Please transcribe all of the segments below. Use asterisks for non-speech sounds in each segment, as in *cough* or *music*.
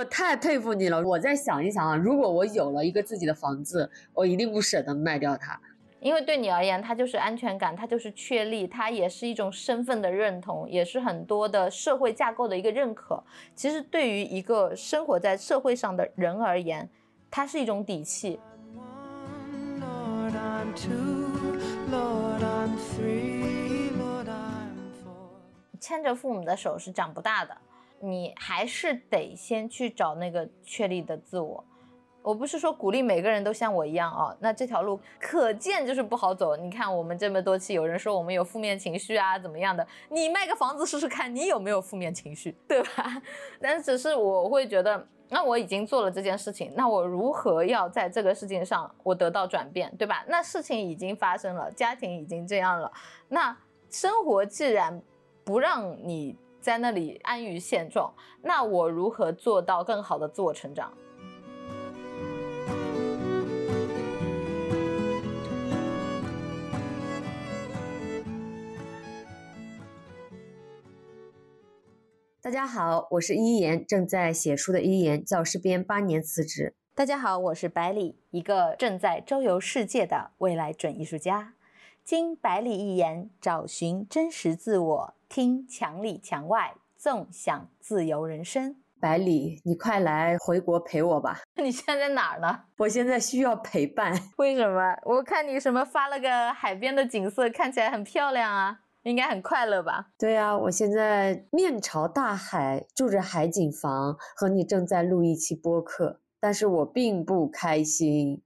我太佩服你了！我再想一想啊，如果我有了一个自己的房子，我一定不舍得卖掉它。因为对你而言，它就是安全感，它就是确立，它也是一种身份的认同，也是很多的社会架构的一个认可。其实对于一个生活在社会上的人而言，它是一种底气。牵着父母的手是长不大的，你还是得先去找那个确立的自我。我不是说鼓励每个人都像我一样啊，那这条路可见就是不好走。你看我们这么多期，有人说我们有负面情绪啊，怎么样的？你卖个房子试试看，你有没有负面情绪，对吧？*laughs* 但只是我会觉得，那我已经做了这件事情，那我如何要在这个事情上我得到转变，对吧？那事情已经发生了，家庭已经这样了，那生活既然不让你在那里安于现状，那我如何做到更好的自我成长？大家好，我是一言，正在写书的一言，教师编八年辞职。大家好，我是百里，一个正在周游世界的未来准艺术家。经百里一言，找寻真实自我，听墙里墙外，纵享自由人生。百里，你快来回国陪我吧！*laughs* 你现在在哪儿呢？我现在需要陪伴。为什么？我看你什么发了个海边的景色，看起来很漂亮啊。应该很快乐吧？对啊，我现在面朝大海，住着海景房，和你正在录一期播客，但是我并不开心。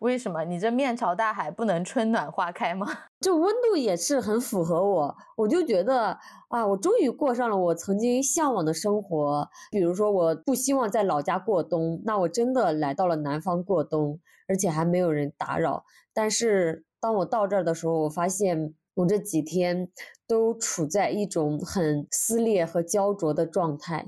为什么？你这面朝大海，不能春暖花开吗？*laughs* 这温度也是很符合我，我就觉得啊，我终于过上了我曾经向往的生活。比如说，我不希望在老家过冬，那我真的来到了南方过冬，而且还没有人打扰。但是当我到这儿的时候，我发现。我这几天都处在一种很撕裂和焦灼的状态。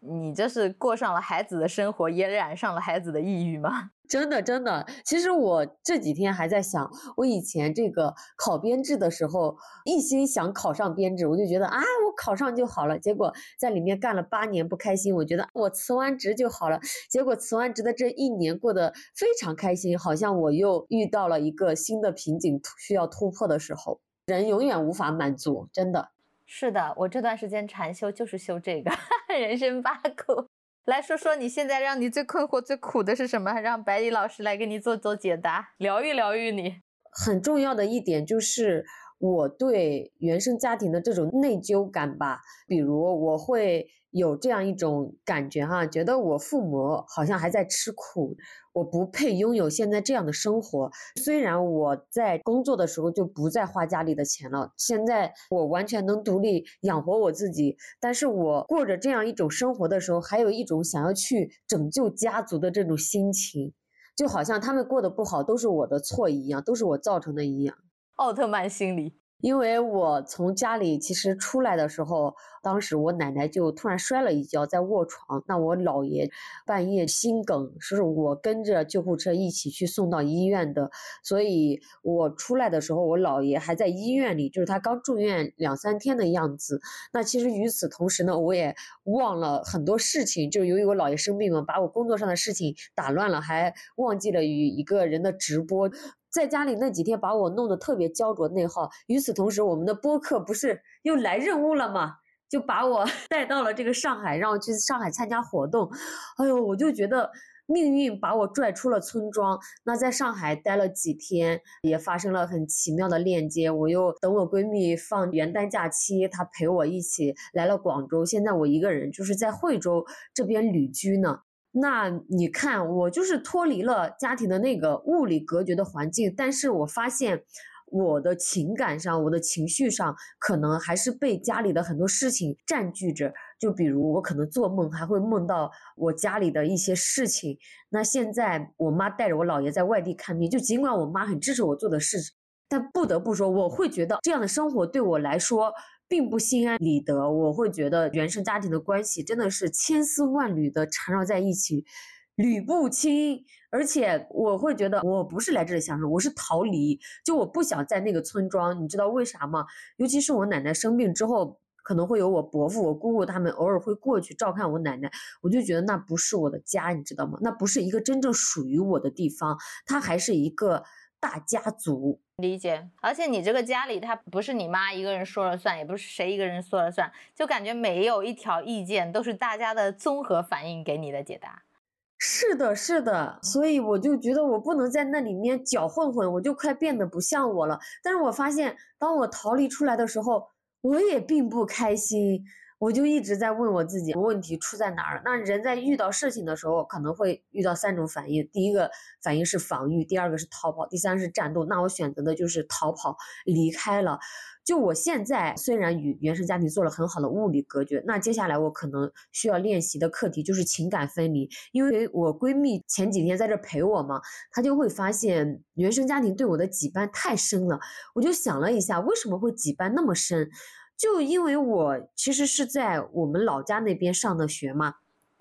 你这是过上了孩子的生活，也染上了孩子的抑郁吗？*laughs* 真的，真的。其实我这几天还在想，我以前这个考编制的时候，一心想考上编制，我就觉得啊，我考上就好了。结果在里面干了八年不开心，我觉得我辞完职就好了。结果辞完职的这一年过得非常开心，好像我又遇到了一个新的瓶颈，需要突破的时候。人永远无法满足，真的是的。我这段时间禅修就是修这个 *laughs* 人生八苦。来说说你现在让你最困惑、最苦的是什么？让白里老师来给你做做解答，疗愈疗愈你。很重要的一点就是我对原生家庭的这种内疚感吧，比如我会。有这样一种感觉哈，觉得我父母好像还在吃苦，我不配拥有现在这样的生活。虽然我在工作的时候就不再花家里的钱了，现在我完全能独立养活我自己，但是我过着这样一种生活的时候，还有一种想要去拯救家族的这种心情，就好像他们过得不好都是我的错一样，都是我造成的一样。奥特曼心理。因为我从家里其实出来的时候，当时我奶奶就突然摔了一跤，在卧床。那我姥爷半夜心梗，是我跟着救护车一起去送到医院的。所以我出来的时候，我姥爷还在医院里，就是他刚住院两三天的样子。那其实与此同时呢，我也忘了很多事情，就是由于我姥爷生病嘛，把我工作上的事情打乱了，还忘记了与一个人的直播。在家里那几天把我弄得特别焦灼内耗。与此同时，我们的播客不是又来任务了吗？就把我 *laughs* 带到了这个上海，让我去上海参加活动。哎呦，我就觉得命运把我拽出了村庄。那在上海待了几天，也发生了很奇妙的链接。我又等我闺蜜放元旦假期，她陪我一起来了广州。现在我一个人就是在惠州这边旅居呢。那你看，我就是脱离了家庭的那个物理隔绝的环境，但是我发现我的情感上、我的情绪上，可能还是被家里的很多事情占据着。就比如我可能做梦还会梦到我家里的一些事情。那现在我妈带着我姥爷在外地看病，就尽管我妈很支持我做的事，但不得不说，我会觉得这样的生活对我来说。并不心安理得，我会觉得原生家庭的关系真的是千丝万缕的缠绕在一起，捋不清。而且我会觉得我不是来这里享受，我是逃离。就我不想在那个村庄，你知道为啥吗？尤其是我奶奶生病之后。可能会有我伯父、我姑姑他们偶尔会过去照看我奶奶，我就觉得那不是我的家，你知道吗？那不是一个真正属于我的地方，它还是一个大家族。理解，而且你这个家里，他不是你妈一个人说了算，也不是谁一个人说了算，就感觉没有一条意见都是大家的综合反应给你的解答。是的，是的，所以我就觉得我不能在那里面搅混混，我就快变得不像我了。但是我发现，当我逃离出来的时候，我也并不开心。我就一直在问我自己，问题出在哪儿？那人在遇到事情的时候，可能会遇到三种反应：第一个反应是防御，第二个是逃跑，第三是战斗。那我选择的就是逃跑，离开了。就我现在虽然与原生家庭做了很好的物理隔绝，那接下来我可能需要练习的课题就是情感分离。因为我闺蜜前几天在这陪我嘛，她就会发现原生家庭对我的羁绊太深了。我就想了一下，为什么会羁绊那么深？就因为我其实是在我们老家那边上的学嘛，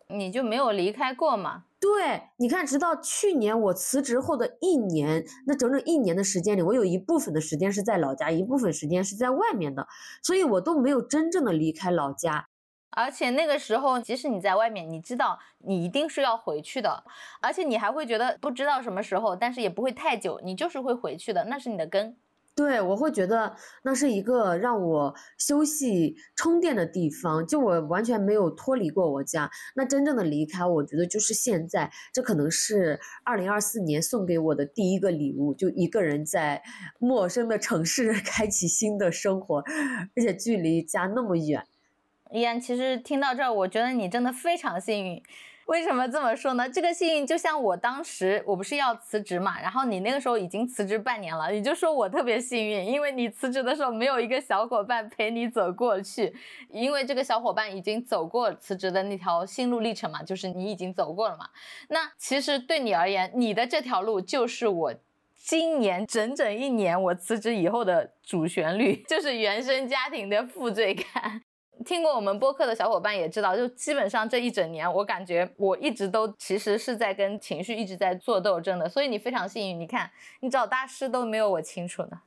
你就没有离开过嘛？对，你看，直到去年我辞职后的一年，那整整一年的时间里，我有一部分的时间是在老家，一部分时间是在外面的，所以我都没有真正的离开老家。而且那个时候，即使你在外面，你知道你一定是要回去的，而且你还会觉得不知道什么时候，但是也不会太久，你就是会回去的，那是你的根。对，我会觉得那是一个让我休息充电的地方，就我完全没有脱离过我家。那真正的离开，我觉得就是现在，这可能是二零二四年送给我的第一个礼物，就一个人在陌生的城市 *laughs* 开启新的生活，而且距离家那么远。依然，其实听到这儿，我觉得你真的非常幸运。为什么这么说呢？这个幸运就像我当时，我不是要辞职嘛，然后你那个时候已经辞职半年了，你就说我特别幸运，因为你辞职的时候没有一个小伙伴陪你走过去，因为这个小伙伴已经走过辞职的那条心路历程嘛，就是你已经走过了嘛。那其实对你而言，你的这条路就是我今年整整一年我辞职以后的主旋律，*laughs* 就是原生家庭的负罪感。听过我们播客的小伙伴也知道，就基本上这一整年，我感觉我一直都其实是在跟情绪一直在做斗争的。所以你非常幸运，你看你找大师都没有我清楚呢。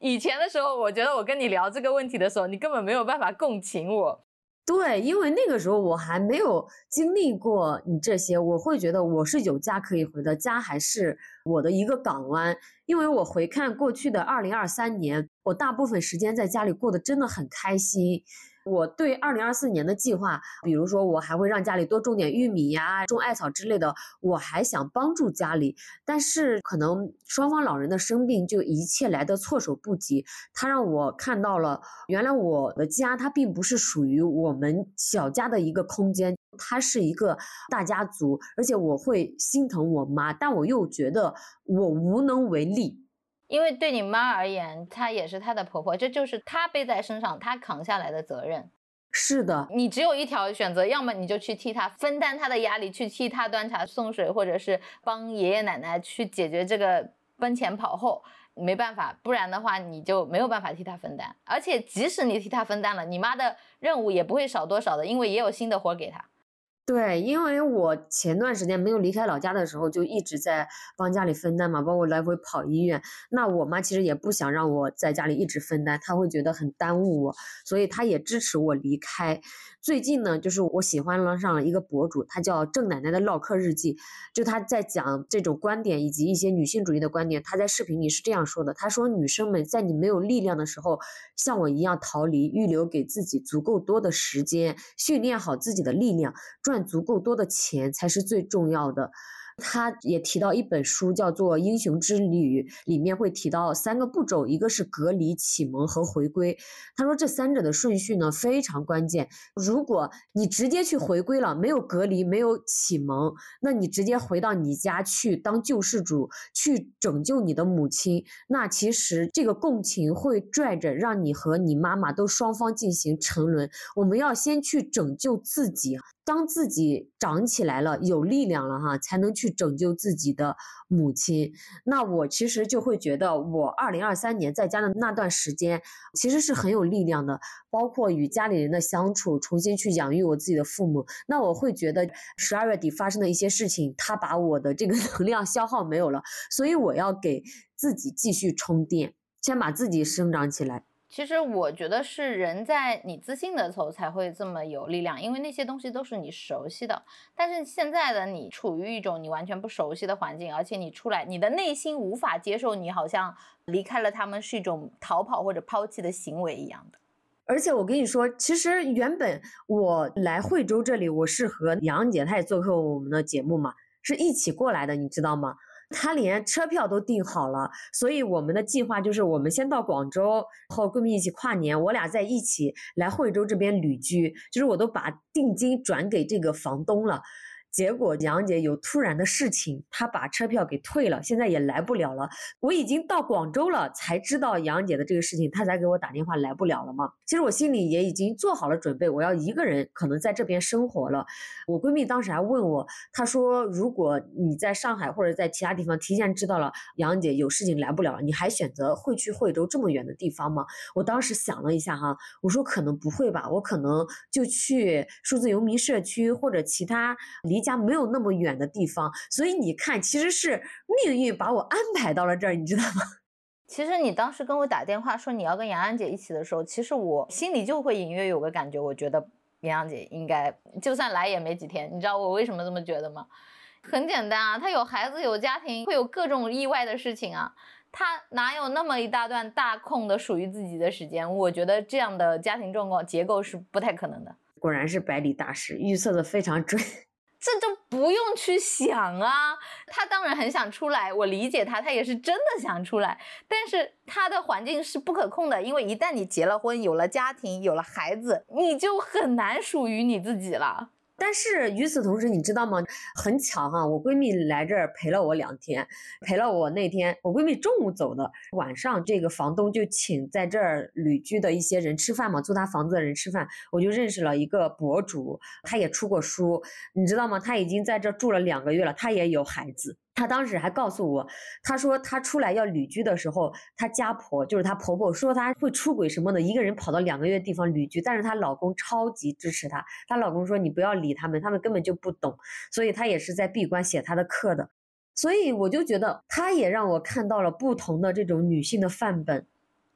以前的时候，我觉得我跟你聊这个问题的时候，你根本没有办法共情我。对，因为那个时候我还没有经历过你这些，我会觉得我是有家可以回的，家还是我的一个港湾。因为我回看过去的二零二三年，我大部分时间在家里过得真的很开心。我对二零二四年的计划，比如说我还会让家里多种点玉米呀，种艾草之类的。我还想帮助家里，但是可能双方老人的生病就一切来的措手不及。他让我看到了，原来我的家它并不是属于我们小家的一个空间，它是一个大家族。而且我会心疼我妈，但我又觉得我无能为力。因为对你妈而言，她也是她的婆婆，这就是她背在身上，她扛下来的责任。是的，你只有一条选择，要么你就去替她分担她的压力，去替她端茶送水，或者是帮爷爷奶奶去解决这个奔前跑后。没办法，不然的话你就没有办法替她分担。而且即使你替她分担了，你妈的任务也不会少多少的，因为也有新的活给她。对，因为我前段时间没有离开老家的时候，就一直在帮家里分担嘛，包括来回跑医院。那我妈其实也不想让我在家里一直分担，她会觉得很耽误我，所以她也支持我离开。最近呢，就是我喜欢了上了一个博主，他叫郑奶奶的唠嗑日记，就她在讲这种观点以及一些女性主义的观点。她在视频里是这样说的：她说，女生们在你没有力量的时候，像我一样逃离，预留给自己足够多的时间，训练好自己的力量，赚足够多的钱才是最重要的。他也提到一本书，叫做《英雄之旅》，里面会提到三个步骤，一个是隔离、启蒙和回归。他说这三者的顺序呢非常关键。如果你直接去回归了，没有隔离，没有启蒙，那你直接回到你家去当救世主，去拯救你的母亲，那其实这个共情会拽着让你和你妈妈都双方进行沉沦。我们要先去拯救自己。当自己长起来了，有力量了哈，才能去拯救自己的母亲。那我其实就会觉得，我二零二三年在家的那段时间，其实是很有力量的。包括与家里人的相处，重新去养育我自己的父母。那我会觉得，十二月底发生的一些事情，它把我的这个 *laughs* 能量消耗没有了，所以我要给自己继续充电，先把自己生长起来。其实我觉得是人在你自信的时候才会这么有力量，因为那些东西都是你熟悉的。但是现在的你处于一种你完全不熟悉的环境，而且你出来，你的内心无法接受你好像离开了他们是一种逃跑或者抛弃的行为一样的。而且我跟你说，其实原本我来惠州这里，我是和杨姐，她也做客我们的节目嘛，是一起过来的，你知道吗？他连车票都订好了，所以我们的计划就是我们先到广州，和闺蜜一起跨年，我俩在一起来惠州这边旅居，就是我都把定金转给这个房东了。结果杨姐有突然的事情，她把车票给退了，现在也来不了了。我已经到广州了，才知道杨姐的这个事情，她才给我打电话来不了了嘛。其实我心里也已经做好了准备，我要一个人可能在这边生活了。我闺蜜当时还问我，她说如果你在上海或者在其他地方提前知道了杨姐有事情来不了了，你还选择会去惠州这么远的地方吗？我当时想了一下哈，我说可能不会吧，我可能就去数字游民社区或者其他离。家没有那么远的地方，所以你看，其实是命运把我安排到了这儿，你知道吗？*laughs* 其实你当时跟我打电话说你要跟杨洋姐一起的时候，其实我心里就会隐约有个感觉，我觉得杨洋姐应该就算来也没几天。你知道我为什么这么觉得吗？很简单啊，她有孩子有家庭，会有各种意外的事情啊，她哪有那么一大段大空的属于自己的时间？我觉得这样的家庭状况结构是不太可能的。果然是百里大师预测的非常准。这就不用去想啊，他当然很想出来，我理解他，他也是真的想出来，但是他的环境是不可控的，因为一旦你结了婚，有了家庭，有了孩子，你就很难属于你自己了。但是与此同时，你知道吗？很巧哈，我闺蜜来这儿陪了我两天，陪了我那天，我闺蜜中午走的，晚上这个房东就请在这儿旅居的一些人吃饭嘛，租他房子的人吃饭，我就认识了一个博主，他也出过书，你知道吗？他已经在这住了两个月了，他也有孩子。他当时还告诉我，他说他出来要旅居的时候，他家婆就是他婆婆说他会出轨什么的，一个人跑到两个月地方旅居，但是她老公超级支持她，她老公说你不要理他们，他们根本就不懂，所以她也是在闭关写她的课的，所以我就觉得她也让我看到了不同的这种女性的范本。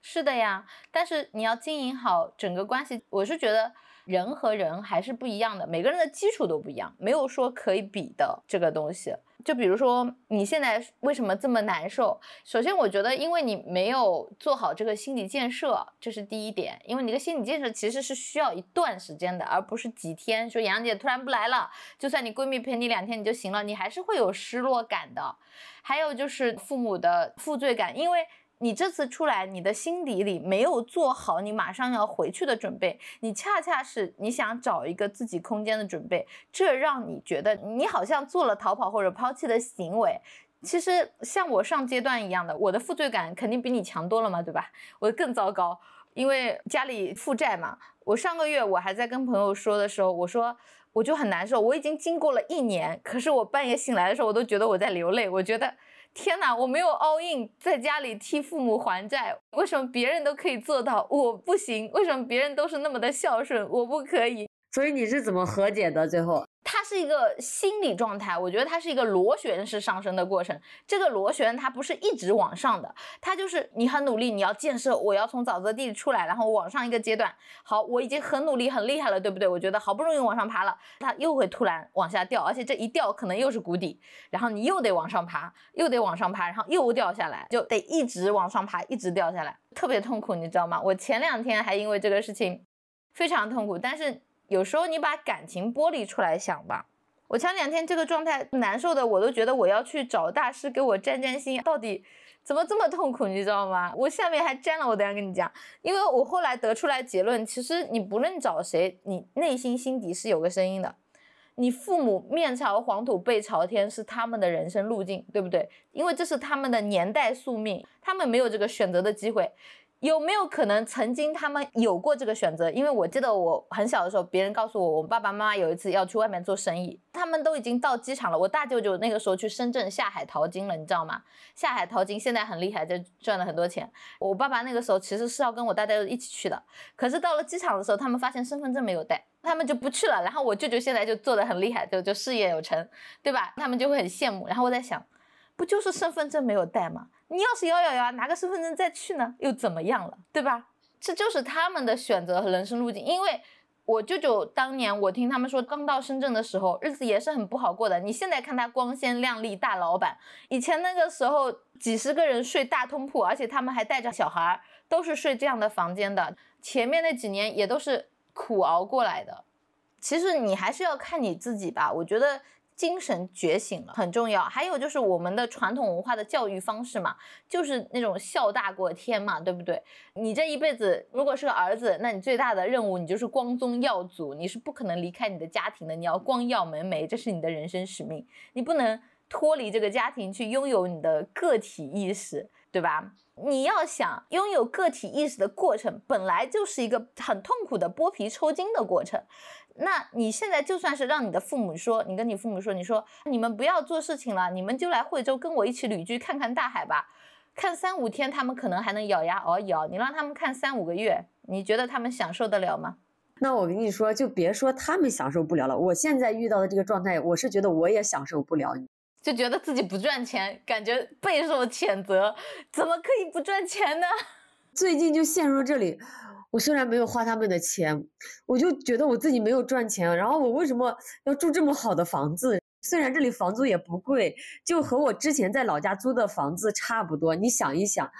是的呀，但是你要经营好整个关系，我是觉得。人和人还是不一样的，每个人的基础都不一样，没有说可以比的这个东西。就比如说你现在为什么这么难受？首先，我觉得因为你没有做好这个心理建设，这是第一点。因为你的心理建设其实是需要一段时间的，而不是几天。说杨姐突然不来了，就算你闺蜜陪你两天你就行了，你还是会有失落感的。还有就是父母的负罪感，因为。你这次出来，你的心底里没有做好你马上要回去的准备，你恰恰是你想找一个自己空间的准备，这让你觉得你好像做了逃跑或者抛弃的行为。其实像我上阶段一样的，我的负罪感肯定比你强多了嘛，对吧？我更糟糕，因为家里负债嘛。我上个月我还在跟朋友说的时候，我说我就很难受，我已经经过了一年，可是我半夜醒来的时候，我都觉得我在流泪，我觉得。天哪，我没有 all in，在家里替父母还债，为什么别人都可以做到，我不行？为什么别人都是那么的孝顺，我不可以？所以你是怎么和解的？最后？它是一个心理状态，我觉得它是一个螺旋式上升的过程。这个螺旋它不是一直往上的，它就是你很努力，你要建设，我要从沼泽地里出来，然后往上一个阶段。好，我已经很努力，很厉害了，对不对？我觉得好不容易往上爬了，它又会突然往下掉，而且这一掉可能又是谷底，然后你又得往上爬，又得往上爬，然后又掉下来，就得一直往上爬，一直掉下来，特别痛苦，你知道吗？我前两天还因为这个事情非常痛苦，但是。有时候你把感情剥离出来想吧，我前两天这个状态难受的，我都觉得我要去找大师给我占占星，到底怎么这么痛苦，你知道吗？我下面还占了，我等下跟你讲，因为我后来得出来结论，其实你不论找谁，你内心心底是有个声音的，你父母面朝黄土背朝天是他们的人生路径，对不对？因为这是他们的年代宿命，他们没有这个选择的机会。有没有可能曾经他们有过这个选择？因为我记得我很小的时候，别人告诉我，我爸爸妈妈有一次要去外面做生意，他们都已经到机场了。我大舅舅那个时候去深圳下海淘金了，你知道吗？下海淘金现在很厉害，就赚了很多钱。我爸爸那个时候其实是要跟我大舅舅一起去的，可是到了机场的时候，他们发现身份证没有带，他们就不去了。然后我舅舅现在就做的很厉害，就就事业有成，对吧？他们就会很羡慕。然后我在想，不就是身份证没有带吗？你要是咬咬牙拿个身份证再去呢，又怎么样了，对吧？这就是他们的选择和人生路径。因为我舅舅当年我听他们说，刚到深圳的时候，日子也是很不好过的。你现在看他光鲜亮丽大老板，以前那个时候几十个人睡大通铺，而且他们还带着小孩，都是睡这样的房间的。前面那几年也都是苦熬过来的。其实你还是要看你自己吧，我觉得。精神觉醒了很重要，还有就是我们的传统文化的教育方式嘛，就是那种孝大过天嘛，对不对？你这一辈子如果是个儿子，那你最大的任务你就是光宗耀祖，你是不可能离开你的家庭的，你要光耀门楣，这是你的人生使命，你不能脱离这个家庭去拥有你的个体意识，对吧？你要想拥有个体意识的过程，本来就是一个很痛苦的剥皮抽筋的过程。那你现在就算是让你的父母说，你跟你父母说，你说你们不要做事情了，你们就来惠州跟我一起旅居，看看大海吧。看三五天，他们可能还能咬牙熬一熬。你让他们看三五个月，你觉得他们享受得了吗？那我跟你说，就别说他们享受不了了。我现在遇到的这个状态，我是觉得我也享受不了，就觉得自己不赚钱，感觉备受谴责。怎么可以不赚钱呢？最近就陷入这里。我虽然没有花他们的钱，我就觉得我自己没有赚钱。然后我为什么要住这么好的房子？虽然这里房租也不贵，就和我之前在老家租的房子差不多。你想一想，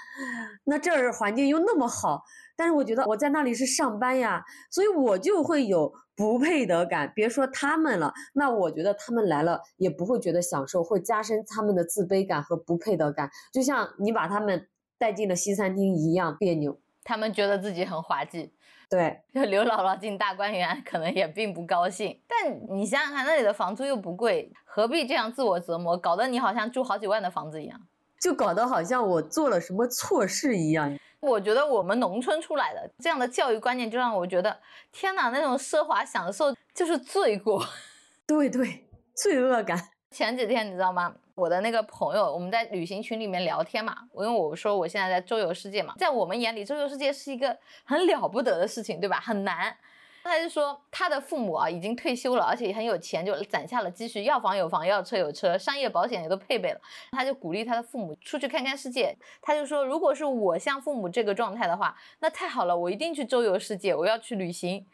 那这儿环境又那么好，但是我觉得我在那里是上班呀，所以我就会有不配得感。别说他们了，那我觉得他们来了也不会觉得享受，会加深他们的自卑感和不配得感。就像你把他们带进了西餐厅一样别扭。他们觉得自己很滑稽，对，就刘姥姥进大观园，可能也并不高兴。但你想想看，那里的房租又不贵，何必这样自我折磨，搞得你好像住好几万的房子一样，就搞得好像我做了什么错事一样。我觉得我们农村出来的这样的教育观念，就让我觉得，天哪，那种奢华享受就是罪过，*laughs* 对对，罪恶感。前几天你知道吗？我的那个朋友，我们在旅行群里面聊天嘛，因为我说我现在在周游世界嘛，在我们眼里，周游世界是一个很了不得的事情，对吧？很难。他就说他的父母啊已经退休了，而且很有钱，就攒下了积蓄，要房有房，要车有车，商业保险也都配备了。他就鼓励他的父母出去看看世界。他就说，如果是我像父母这个状态的话，那太好了，我一定去周游世界，我要去旅行。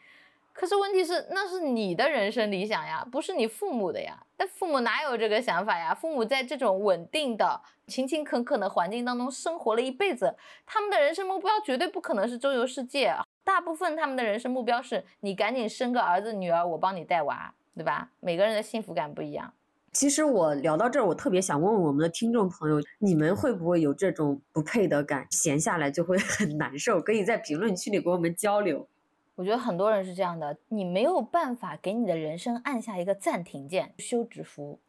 可是问题是，那是你的人生理想呀，不是你父母的呀。那父母哪有这个想法呀？父母在这种稳定的、勤勤恳恳的环境当中生活了一辈子，他们的人生目标绝对不可能是周游世界。大部分他们的人生目标是你赶紧生个儿子女儿，我帮你带娃，对吧？每个人的幸福感不一样。其实我聊到这儿，我特别想问问我们的听众朋友，你们会不会有这种不配得感？闲下来就会 *laughs* 很难受，可以在评论区里跟我们交流。我觉得很多人是这样的，你没有办法给你的人生按下一个暂停键，休止符。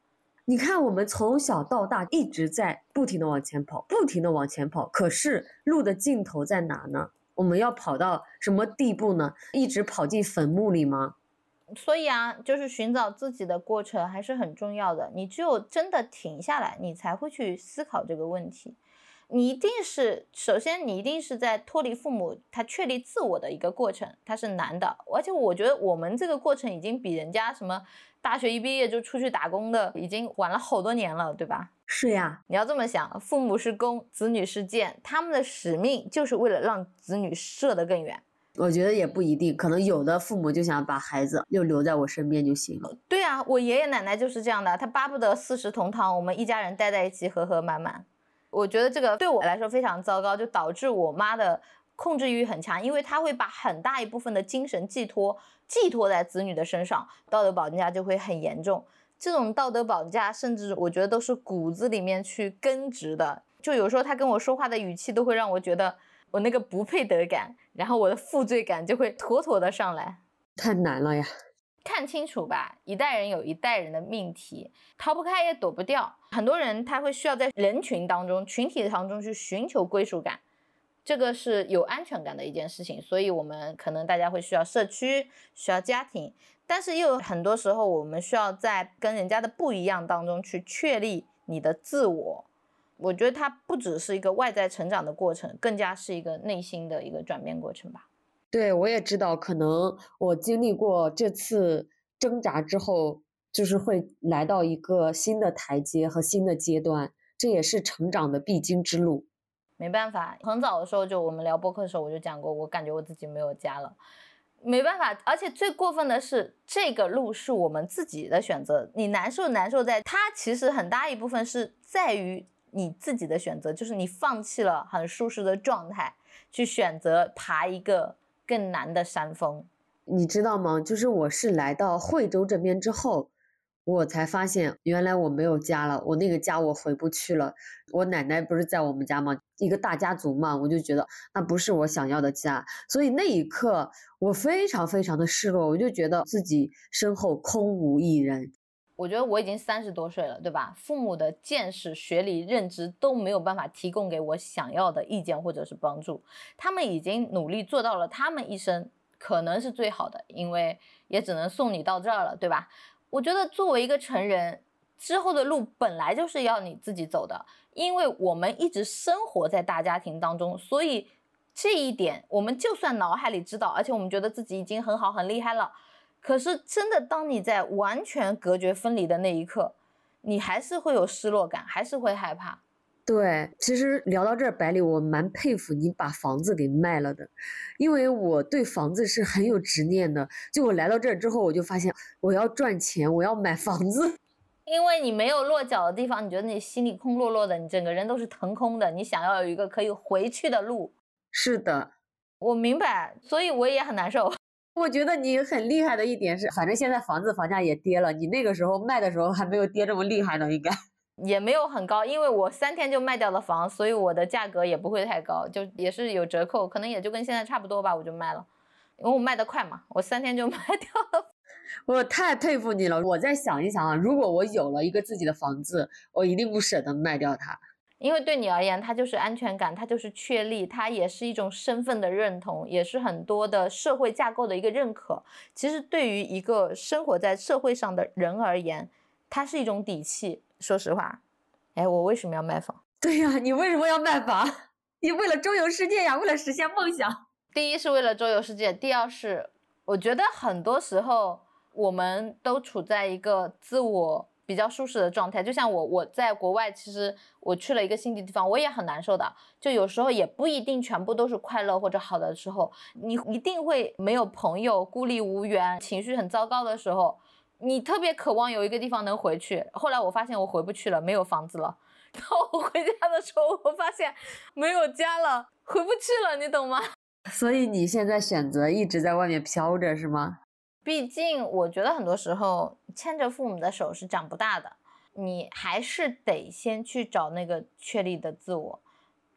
你看，我们从小到大一直在不停的往前跑，不停的往前跑，可是路的尽头在哪呢？我们要跑到什么地步呢？一直跑进坟墓里吗？所以啊，就是寻找自己的过程还是很重要的。你只有真的停下来，你才会去思考这个问题。你一定是首先，你一定是在脱离父母，他确立自我的一个过程，它是难的。而且我觉得我们这个过程已经比人家什么大学一毕业就出去打工的已经晚了好多年了，对吧？是呀，你要这么想，父母是弓，子女是箭，他们的使命就是为了让子女射得更远。我觉得也不一定，可能有的父母就想把孩子就留在我身边就行了。对啊，我爷爷奶奶就是这样的，他巴不得四世同堂，我们一家人待在一起，和和满满。我觉得这个对我来说非常糟糕，就导致我妈的控制欲很强，因为她会把很大一部分的精神寄托寄托在子女的身上，道德绑架就会很严重。这种道德绑架，甚至我觉得都是骨子里面去根植的。就有时候她跟我说话的语气，都会让我觉得我那个不配得感，然后我的负罪感就会妥妥的上来。太难了呀。看清楚吧，一代人有一代人的命题，逃不开也躲不掉。很多人他会需要在人群当中、群体当中去寻求归属感，这个是有安全感的一件事情。所以，我们可能大家会需要社区、需要家庭，但是又有很多时候，我们需要在跟人家的不一样当中去确立你的自我。我觉得它不只是一个外在成长的过程，更加是一个内心的一个转变过程吧。对，我也知道，可能我经历过这次挣扎之后，就是会来到一个新的台阶和新的阶段，这也是成长的必经之路。没办法，很早的时候就我们聊播客的时候我就讲过，我感觉我自己没有家了，没办法。而且最过分的是，这个路是我们自己的选择，你难受难受在它其实很大一部分是在于你自己的选择，就是你放弃了很舒适的状态，去选择爬一个更难的山峰。你知道吗？就是我是来到惠州这边之后。我才发现，原来我没有家了，我那个家我回不去了。我奶奶不是在我们家吗？一个大家族嘛，我就觉得那不是我想要的家。所以那一刻，我非常非常的失落，我就觉得自己身后空无一人。我觉得我已经三十多岁了，对吧？父母的见识、学历、认知都没有办法提供给我想要的意见或者是帮助。他们已经努力做到了他们一生可能是最好的，因为也只能送你到这儿了，对吧？我觉得作为一个成人之后的路本来就是要你自己走的，因为我们一直生活在大家庭当中，所以这一点我们就算脑海里知道，而且我们觉得自己已经很好很厉害了，可是真的当你在完全隔绝分离的那一刻，你还是会有失落感，还是会害怕。对，其实聊到这儿，百里，我蛮佩服你把房子给卖了的，因为我对房子是很有执念的。就我来到这儿之后，我就发现我要赚钱，我要买房子。*laughs* 因为你没有落脚的地方，你觉得你心里空落落的，你整个人都是腾空的，你想要有一个可以回去的路。是的，我明白，所以我也很难受。我觉得你很厉害的一点是，反正现在房子房价也跌了，你那个时候卖的时候还没有跌这么厉害呢，应该。也没有很高，因为我三天就卖掉了房，所以我的价格也不会太高，就也是有折扣，可能也就跟现在差不多吧，我就卖了，因为我卖的快嘛，我三天就 *laughs* 卖掉了。我太佩服你了，我再想一想啊，如果我有了一个自己的房子，我一定不舍得卖掉它，因为对你而言，它就是安全感，它就是确立，它也是一种身份的认同，也是很多的社会架构的一个认可。其实对于一个生活在社会上的人而言，它是一种底气。说实话，哎，我为什么要卖房？*laughs* 对呀，你为什么要卖房？*laughs* 你为了周游世界呀，为了实现梦想。第一是为了周游世界，第二是我觉得很多时候我们都处在一个自我比较舒适的状态。就像我，我在国外，其实我去了一个新的地方，我也很难受的。就有时候也不一定全部都是快乐或者好的时候，你一定会没有朋友，孤立无援，情绪很糟糕的时候。你特别渴望有一个地方能回去，后来我发现我回不去了，没有房子了。*laughs* 然后我回家的时候，我发现没有家了，回不去了，你懂吗？所以你现在选择一直在外面飘着是吗？毕竟我觉得很多时候牵着父母的手是长不大的，你还是得先去找那个确立的自我。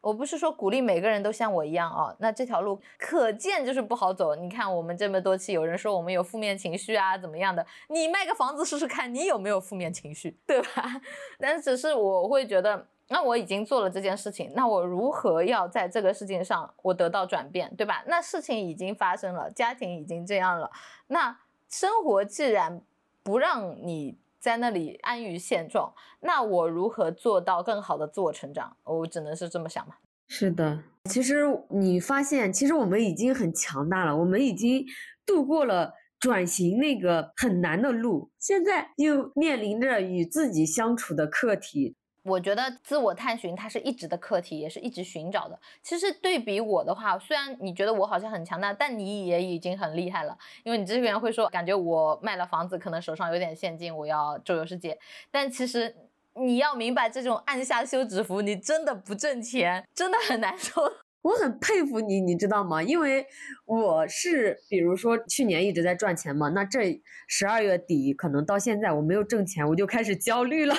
我不是说鼓励每个人都像我一样啊，那这条路可见就是不好走。你看我们这么多期，有人说我们有负面情绪啊，怎么样的？你卖个房子试试看，你有没有负面情绪，对吧？*laughs* 但只是我会觉得，那我已经做了这件事情，那我如何要在这个事情上我得到转变，对吧？那事情已经发生了，家庭已经这样了，那生活既然不让你。在那里安于现状，那我如何做到更好的自我成长？我只能是这么想嘛。是的，其实你发现，其实我们已经很强大了，我们已经度过了转型那个很难的路，现在又面临着与自己相处的课题。我觉得自我探寻它是一直的课题，也是一直寻找的。其实对比我的话，虽然你觉得我好像很强大，但你也已经很厉害了。因为你之前会说，感觉我卖了房子，可能手上有点现金，我要周游世界。但其实你要明白，这种按下休止符，你真的不挣钱，真的很难受。*laughs* 我很佩服你，你知道吗？因为我是，比如说去年一直在赚钱嘛，那这十二月底可能到现在我没有挣钱，我就开始焦虑了。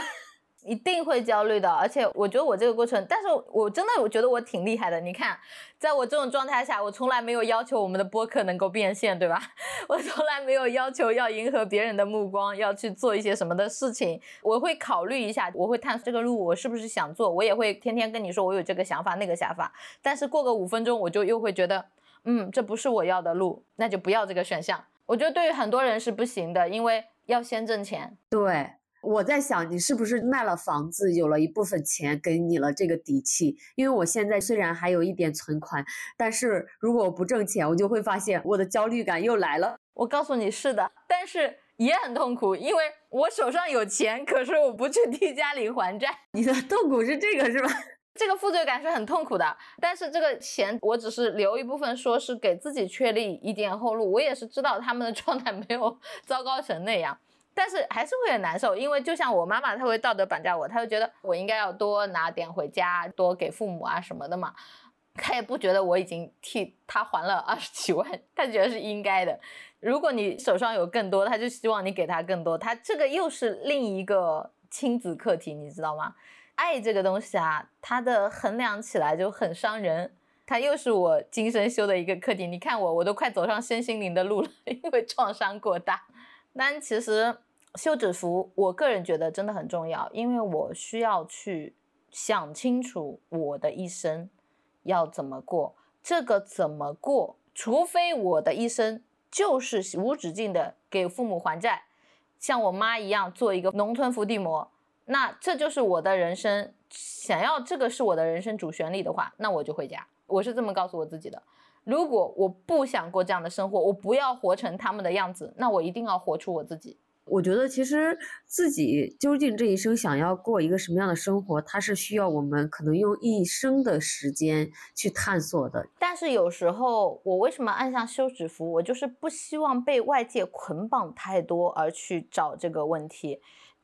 一定会焦虑的，而且我觉得我这个过程，但是我真的我觉得我挺厉害的。你看，在我这种状态下，我从来没有要求我们的播客能够变现，对吧？*laughs* 我从来没有要求要迎合别人的目光，要去做一些什么的事情。我会考虑一下，我会探索这个路我是不是想做，我也会天天跟你说我有这个想法那个想法。但是过个五分钟，我就又会觉得，嗯，这不是我要的路，那就不要这个选项。我觉得对于很多人是不行的，因为要先挣钱。对。我在想，你是不是卖了房子，有了一部分钱，给你了这个底气？因为我现在虽然还有一点存款，但是如果我不挣钱，我就会发现我的焦虑感又来了。我告诉你是的，但是也很痛苦，因为我手上有钱，可是我不去替家里还债。*laughs* 你的痛苦是这个是吧？这个负罪感是很痛苦的。但是这个钱我只是留一部分，说是给自己确立一点后路。我也是知道他们的状态没有 *laughs* 糟糕成那样，但是还是会很难受，因为就像我妈妈，她会道德绑架我，她会觉得我应该要多拿点回家，多给父母啊什么的嘛。她也不觉得我已经替他还了二十几万，她觉得是应该的。如果你手上有更多，他就希望你给他更多。他这个又是另一个亲子课题，你知道吗？爱这个东西啊，它的衡量起来就很伤人。它又是我今生修的一个课题。你看我，我都快走上身心灵的路了，因为创伤过大。但其实休止符，我个人觉得真的很重要，因为我需要去想清楚我的一生。要怎么过？这个怎么过？除非我的一生就是无止境的给父母还债，像我妈一样做一个农村伏地魔，那这就是我的人生。想要这个是我的人生主旋律的话，那我就回家。我是这么告诉我自己的。如果我不想过这样的生活，我不要活成他们的样子，那我一定要活出我自己。我觉得其实自己究竟这一生想要过一个什么样的生活，它是需要我们可能用一生的时间去探索的。但是有时候，我为什么按下休止符？我就是不希望被外界捆绑太多而去找这个问题。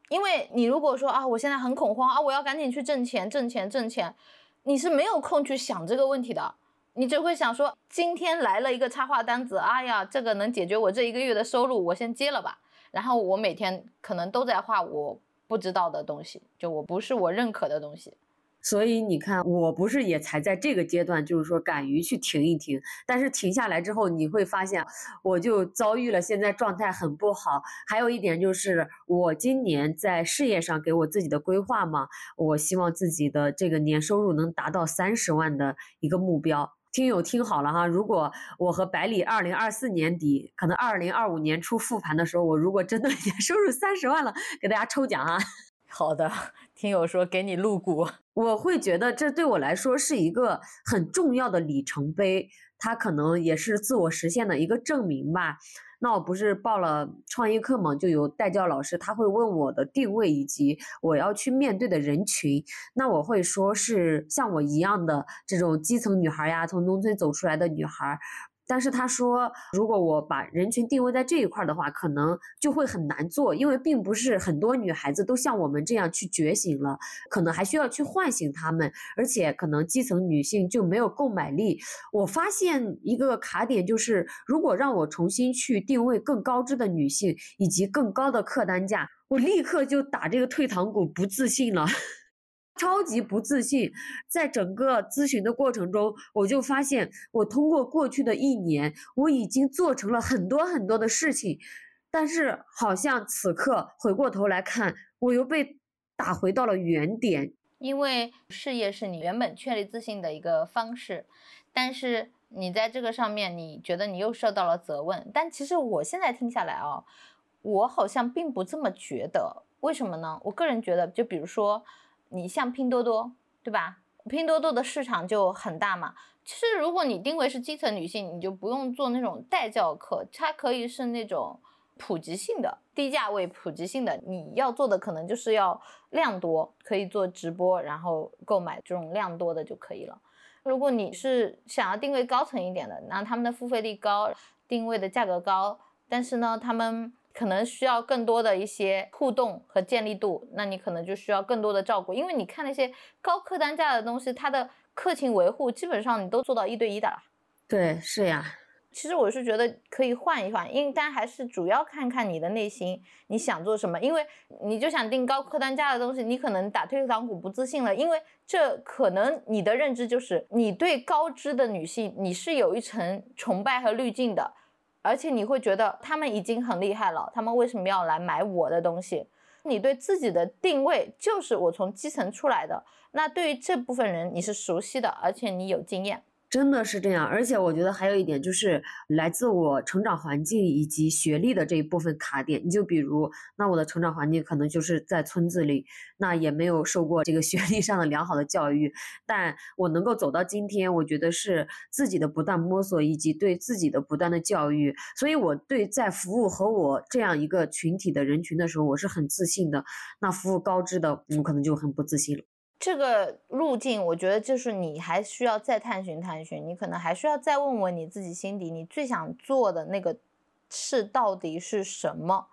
因为你如果说啊，我现在很恐慌啊，我要赶紧去挣钱、挣钱、挣钱，你是没有空去想这个问题的。你只会想说，今天来了一个插画单子，哎呀，这个能解决我这一个月的收入，我先接了吧。然后我每天可能都在画我不知道的东西，就我不是我认可的东西。所以你看，我不是也才在这个阶段，就是说敢于去停一停。但是停下来之后，你会发现，我就遭遇了现在状态很不好。还有一点就是，我今年在事业上给我自己的规划嘛，我希望自己的这个年收入能达到三十万的一个目标。听友听好了哈，如果我和百里二零二四年底，可能二零二五年初复盘的时候，我如果真的年 *laughs* 收入三十万了，给大家抽奖啊！*laughs* 好的，听友说给你入股，*laughs* 我会觉得这对我来说是一个很重要的里程碑，它可能也是自我实现的一个证明吧。那我不是报了创业课嘛，就有代教老师，他会问我的定位以及我要去面对的人群。那我会说是像我一样的这种基层女孩呀，从农村走出来的女孩。但是他说，如果我把人群定位在这一块儿的话，可能就会很难做，因为并不是很多女孩子都像我们这样去觉醒了，可能还需要去唤醒她们，而且可能基层女性就没有购买力。我发现一个卡点就是，如果让我重新去定位更高知的女性以及更高的客单价，我立刻就打这个退堂鼓，不自信了。超级不自信，在整个咨询的过程中，我就发现，我通过过去的一年，我已经做成了很多很多的事情，但是好像此刻回过头来看，我又被打回到了原点。因为事业是你原本确立自信的一个方式，但是你在这个上面，你觉得你又受到了责问。但其实我现在听下来啊，我好像并不这么觉得。为什么呢？我个人觉得，就比如说。你像拼多多，对吧？拼多多的市场就很大嘛。其实如果你定位是基层女性，你就不用做那种代教课，它可以是那种普及性的、低价位、普及性的。你要做的可能就是要量多，可以做直播，然后购买这种量多的就可以了。如果你是想要定位高层一点的，那他们的付费率高，定位的价格高，但是呢，他们。可能需要更多的一些互动和建立度，那你可能就需要更多的照顾，因为你看那些高客单价的东西，它的客情维护基本上你都做到一对一的了。对，是呀。其实我是觉得可以换一换，因为但还是主要看看你的内心，你想做什么。因为你就想定高客单价的东西，你可能打退堂鼓不自信了，因为这可能你的认知就是你对高知的女性你是有一层崇拜和滤镜的。而且你会觉得他们已经很厉害了，他们为什么要来买我的东西？你对自己的定位就是我从基层出来的，那对于这部分人你是熟悉的，而且你有经验。真的是这样，而且我觉得还有一点就是来自我成长环境以及学历的这一部分卡点。你就比如，那我的成长环境可能就是在村子里，那也没有受过这个学历上的良好的教育，但我能够走到今天，我觉得是自己的不断摸索以及对自己的不断的教育。所以，我对在服务和我这样一个群体的人群的时候，我是很自信的。那服务高知的，我可能就很不自信了。这个路径，我觉得就是你还需要再探寻探寻，你可能还需要再问问你自己心底，你最想做的那个事到底是什么？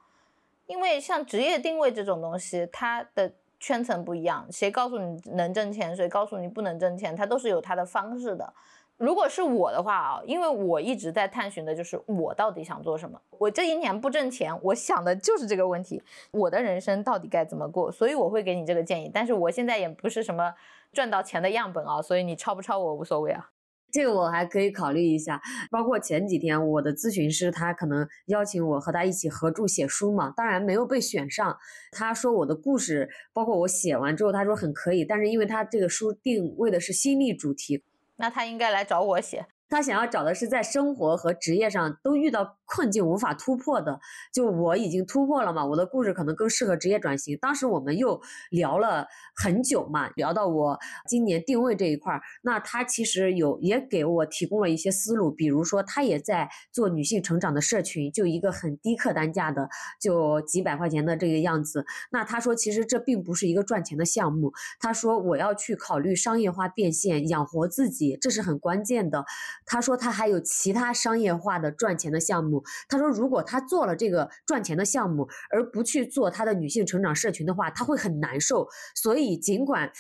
因为像职业定位这种东西，它的圈层不一样，谁告诉你能挣钱，谁告诉你不能挣钱，它都是有它的方式的。如果是我的话啊，因为我一直在探寻的就是我到底想做什么。我这一年不挣钱，我想的就是这个问题，我的人生到底该怎么过？所以我会给你这个建议。但是我现在也不是什么赚到钱的样本啊，所以你抄不抄我无所谓啊。这个我还可以考虑一下。包括前几天我的咨询师他可能邀请我和他一起合著写书嘛，当然没有被选上。他说我的故事，包括我写完之后，他说很可以，但是因为他这个书定位的是心理主题。那他应该来找我写。他想要找的是在生活和职业上都遇到困境无法突破的，就我已经突破了嘛，我的故事可能更适合职业转型。当时我们又聊了很久嘛，聊到我今年定位这一块儿，那他其实有也给我提供了一些思路，比如说他也在做女性成长的社群，就一个很低客单价的，就几百块钱的这个样子。那他说其实这并不是一个赚钱的项目，他说我要去考虑商业化变现，养活自己，这是很关键的。他说他还有其他商业化的赚钱的项目。他说如果他做了这个赚钱的项目，而不去做他的女性成长社群的话，他会很难受。所以尽管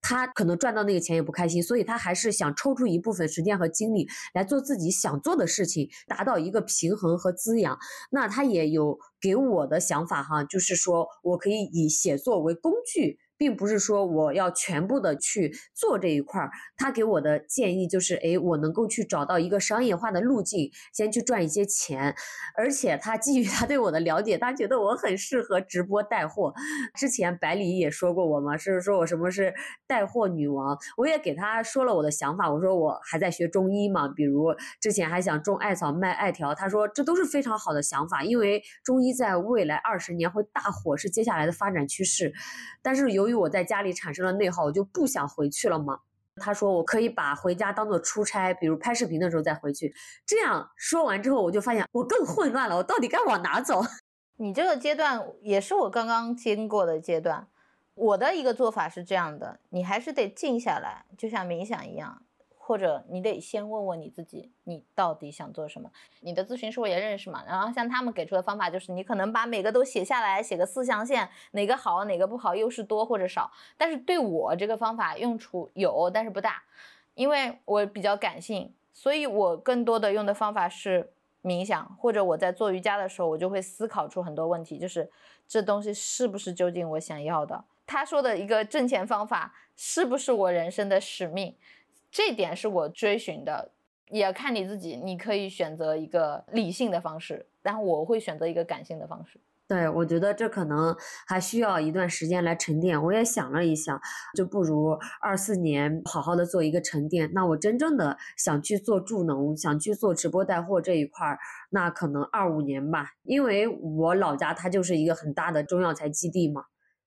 他可能赚到那个钱也不开心，所以他还是想抽出一部分时间和精力来做自己想做的事情，达到一个平衡和滋养。那他也有给我的想法哈，就是说我可以以写作为工具。并不是说我要全部的去做这一块儿，他给我的建议就是，哎，我能够去找到一个商业化的路径，先去赚一些钱，而且他基于他对我的了解，他觉得我很适合直播带货。之前百里也说过我嘛，是说我什么是带货女王，我也给他说了我的想法，我说我还在学中医嘛，比如之前还想种艾草卖艾条，他说这都是非常好的想法，因为中医在未来二十年会大火，是接下来的发展趋势，但是由于我在家里产生了内耗，我就不想回去了嘛。他说我可以把回家当做出差，比如拍视频的时候再回去。这样说完之后，我就发现我更混乱了，我到底该往哪走？*laughs* 你这个阶段也是我刚刚经过的阶段。我的一个做法是这样的，你还是得静下来，就像冥想一样。或者你得先问问你自己，你到底想做什么？你的咨询师我也认识嘛，然后像他们给出的方法就是，你可能把每个都写下来，写个四象限，哪个好，哪个不好，优势多或者少。但是对我这个方法用处有，但是不大，因为我比较感性，所以我更多的用的方法是冥想，或者我在做瑜伽的时候，我就会思考出很多问题，就是这东西是不是究竟我想要的？他说的一个挣钱方法是不是我人生的使命？这点是我追寻的，也看你自己。你可以选择一个理性的方式，然后我会选择一个感性的方式。对，我觉得这可能还需要一段时间来沉淀。我也想了一想，就不如二四年好好的做一个沉淀。那我真正的想去做助农，想去做直播带货这一块儿，那可能二五年吧，因为我老家它就是一个很大的中药材基地嘛，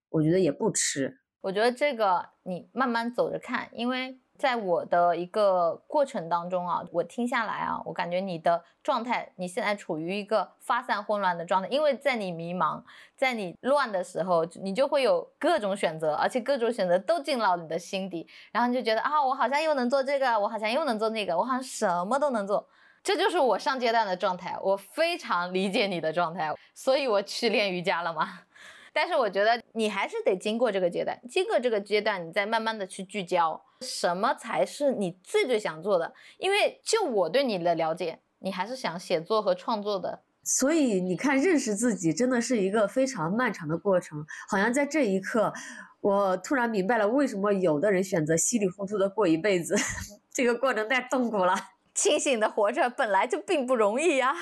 我觉得也不迟。我觉得这个你慢慢走着看，因为。在我的一个过程当中啊，我听下来啊，我感觉你的状态，你现在处于一个发散混乱的状态，因为在你迷茫、在你乱的时候，你就会有各种选择，而且各种选择都进了你的心底，然后你就觉得啊，我好像又能做这个，我好像又能做那个，我好像什么都能做，这就是我上阶段的状态，我非常理解你的状态，所以我去练瑜伽了嘛。但是我觉得你还是得经过这个阶段，经过这个阶段，你再慢慢的去聚焦，什么才是你最最想做的？因为就我对你的了解，你还是想写作和创作的。所以你看，认识自己真的是一个非常漫长的过程。好像在这一刻，我突然明白了为什么有的人选择稀里糊涂的过一辈子，*laughs* 这个过程太痛苦了。清醒的活着本来就并不容易呀。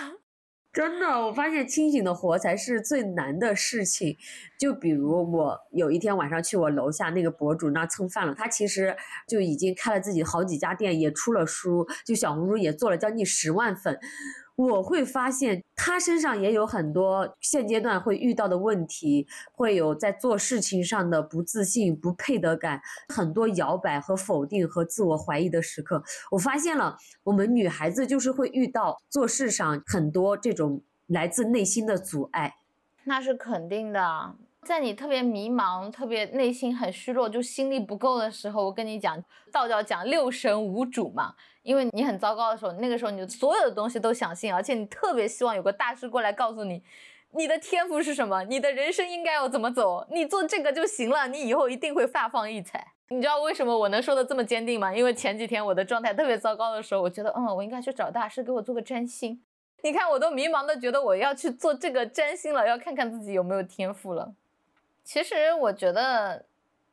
真的，我发现清醒的活才是最难的事情。就比如我有一天晚上去我楼下那个博主那蹭饭了，他其实就已经开了自己好几家店，也出了书，就小红书也做了将近十万粉。我会发现他身上也有很多现阶段会遇到的问题，会有在做事情上的不自信、不配得感，很多摇摆和否定和自我怀疑的时刻。我发现了，我们女孩子就是会遇到做事上很多这种来自内心的阻碍。那是肯定的，在你特别迷茫、特别内心很虚弱、就心力不够的时候，我跟你讲，道教讲六神无主嘛。因为你很糟糕的时候，那个时候你所有的东西都想信，而且你特别希望有个大师过来告诉你，你的天赋是什么，你的人生应该要怎么走，你做这个就行了，你以后一定会大放异彩。你知道为什么我能说的这么坚定吗？因为前几天我的状态特别糟糕的时候，我觉得，嗯，我应该去找大师给我做个占星。你看，我都迷茫的觉得我要去做这个占星了，要看看自己有没有天赋了。其实我觉得，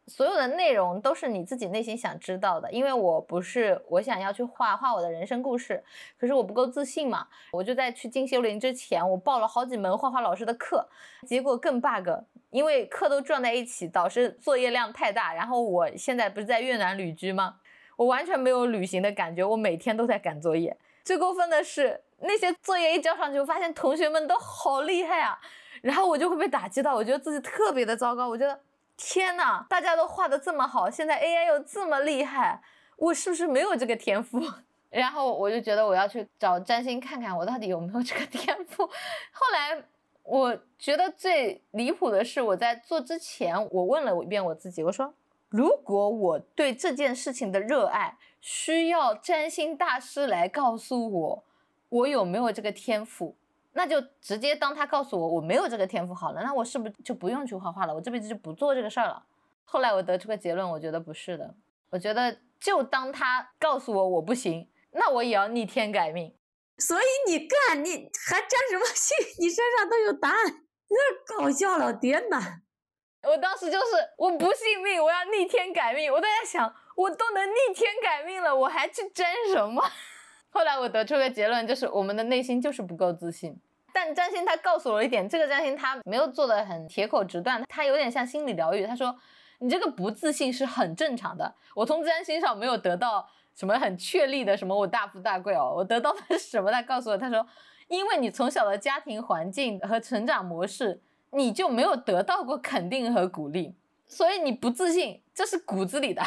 所有的内容都是你自己内心想知道的。因为我不是我想要去画画我的人生故事，可是我不够自信嘛。我就在去进修林之前，我报了好几门画画老师的课，结果更 bug，因为课都撞在一起，导致作业量太大。然后我现在不是在越南旅居吗？我完全没有旅行的感觉，我每天都在赶作业。最过分的是，那些作业一交上去，我发现同学们都好厉害啊。然后我就会被打击到，我觉得自己特别的糟糕。我觉得天呐，大家都画的这么好，现在 AI 又这么厉害，我是不是没有这个天赋？*laughs* 然后我就觉得我要去找占星看看，我到底有没有这个天赋。*laughs* 后来我觉得最离谱的是，我在做之前，我问了一遍我自己，我说如果我对这件事情的热爱需要占星大师来告诉我，我有没有这个天赋？那就直接当他告诉我我没有这个天赋好了，那我是不是就不用去画画了？我这辈子就不做这个事儿了？后来我得出个结论，我觉得不是的。我觉得就当他告诉我我不行，那我也要逆天改命。所以你干，你还占什么信？你身上都有答案，那搞笑了，天呐！我当时就是我不信命，我要逆天改命。我都在想，我都能逆天改命了，我还去争什么？后来我得出个结论，就是我们的内心就是不够自信。但占星他告诉我一点，这个占星他没有做的很铁口直断，他有点像心理疗愈。他说你这个不自信是很正常的。我从占星上没有得到什么很确立的什么我大富大贵哦，我得到的是什么？他告诉我，他说因为你从小的家庭环境和成长模式，你就没有得到过肯定和鼓励。所以你不自信，这是骨子里的，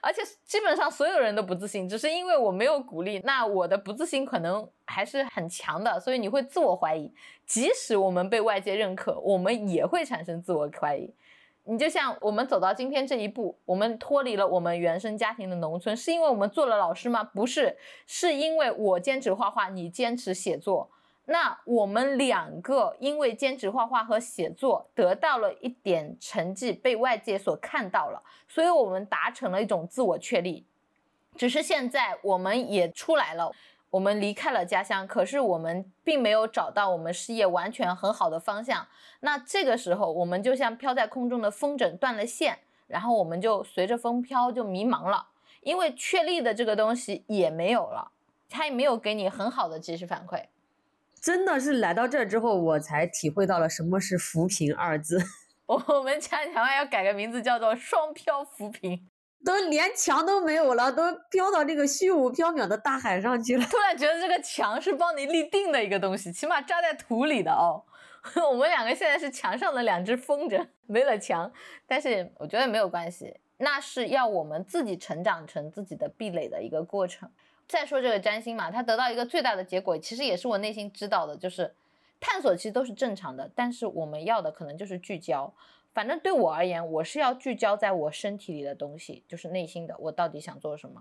而且基本上所有人都不自信，只是因为我没有鼓励，那我的不自信可能还是很强的，所以你会自我怀疑。即使我们被外界认可，我们也会产生自我怀疑。你就像我们走到今天这一步，我们脱离了我们原生家庭的农村，是因为我们做了老师吗？不是，是因为我坚持画画，你坚持写作。那我们两个因为兼职画画和写作，得到了一点成绩，被外界所看到了，所以我们达成了一种自我确立。只是现在我们也出来了，我们离开了家乡，可是我们并没有找到我们事业完全很好的方向。那这个时候，我们就像飘在空中的风筝断了线，然后我们就随着风飘，就迷茫了，因为确立的这个东西也没有了，它也没有给你很好的及时反馈。真的是来到这之后，我才体会到了什么是扶贫二字。*laughs* 我们家墙外要改个名字，叫做双漂扶贫，都连墙都没有了，都飘到这个虚无缥缈的大海上去了。突然觉得这个墙是帮你立定的一个东西，起码扎在土里的哦。*laughs* 我们两个现在是墙上的两只风筝，没了墙，但是我觉得没有关系，那是要我们自己成长成自己的壁垒的一个过程。再说这个占星嘛，它得到一个最大的结果，其实也是我内心知道的，就是探索其实都是正常的，但是我们要的可能就是聚焦。反正对我而言，我是要聚焦在我身体里的东西，就是内心的，我到底想做什么。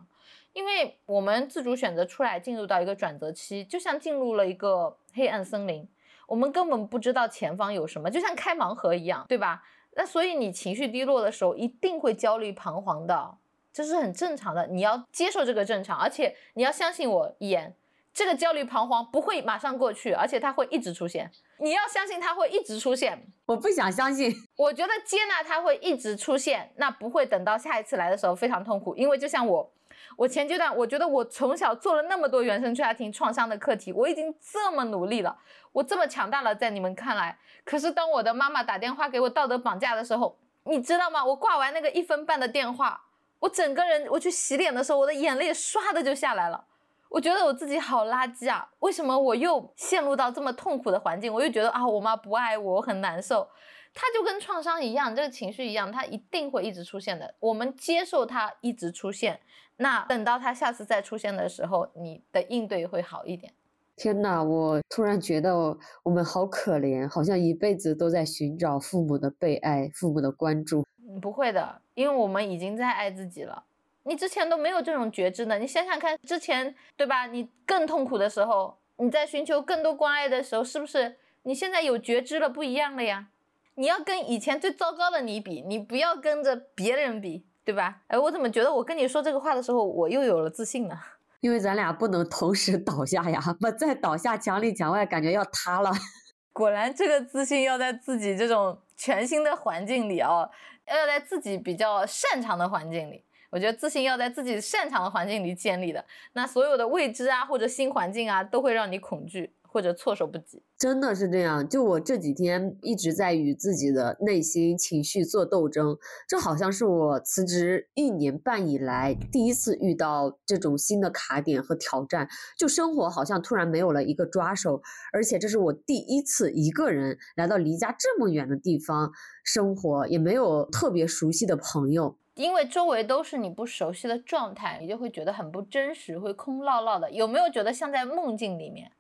因为我们自主选择出来，进入到一个转折期，就像进入了一个黑暗森林，我们根本不知道前方有什么，就像开盲盒一样，对吧？那所以你情绪低落的时候，一定会焦虑彷徨的。这是很正常的，你要接受这个正常，而且你要相信我一言，这个焦虑彷徨不会马上过去，而且它会一直出现。你要相信它会一直出现。我不想相信，我觉得接纳它会一直出现，那不会等到下一次来的时候非常痛苦。因为就像我，我前阶段我觉得我从小做了那么多原生家庭创伤的课题，我已经这么努力了，我这么强大了，在你们看来，可是当我的妈妈打电话给我道德绑架的时候，你知道吗？我挂完那个一分半的电话。我整个人，我去洗脸的时候，我的眼泪唰的就下来了。我觉得我自己好垃圾啊！为什么我又陷入到这么痛苦的环境？我又觉得啊，我妈不爱我，我很难受。它就跟创伤一样，这个情绪一样，它一定会一直出现的。我们接受它一直出现，那等到它下次再出现的时候，你的应对会好一点。天呐，我突然觉得我们好可怜，好像一辈子都在寻找父母的被爱、父母的关注。不会的，因为我们已经在爱自己了。你之前都没有这种觉知呢，你想想看，之前对吧？你更痛苦的时候，你在寻求更多关爱的时候，是不是？你现在有觉知了，不一样了呀。你要跟以前最糟糕的你比，你不要跟着别人比，对吧？哎，我怎么觉得我跟你说这个话的时候，我又有了自信呢？*laughs* 因为咱俩不能同时倒下呀，不再倒下，墙里墙外感觉要塌了。*laughs* 果然，这个自信要在自己这种全新的环境里哦，要在自己比较擅长的环境里。我觉得自信要在自己擅长的环境里建立的。那所有的未知啊，或者新环境啊，都会让你恐惧。或者措手不及，真的是这样。就我这几天一直在与自己的内心情绪做斗争，这好像是我辞职一年半以来第一次遇到这种新的卡点和挑战。就生活好像突然没有了一个抓手，而且这是我第一次一个人来到离家这么远的地方生活，也没有特别熟悉的朋友，因为周围都是你不熟悉的状态，你就会觉得很不真实，会空落落的。有没有觉得像在梦境里面？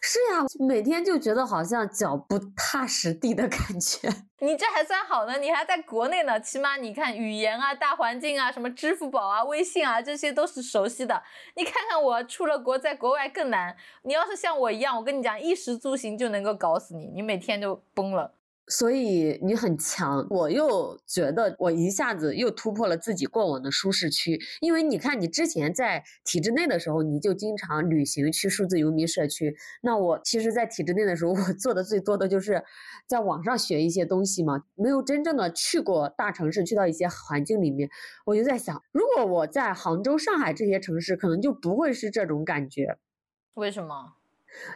是呀，每天就觉得好像脚不踏实地的感觉。*laughs* 你这还算好呢，你还在国内呢，起码你看语言啊、大环境啊、什么支付宝啊、微信啊，这些都是熟悉的。你看看我出了国，在国外更难。你要是像我一样，我跟你讲，衣食住行就能够搞死你，你每天就崩了。所以你很强，我又觉得我一下子又突破了自己过往的舒适区。因为你看，你之前在体制内的时候，你就经常旅行去数字游民社区。那我其实，在体制内的时候，*laughs* 我做的最多的就是在网上学一些东西嘛，没有真正的去过大城市，去到一些环境里面。我就在想，如果我在杭州、上海这些城市，可能就不会是这种感觉。为什么？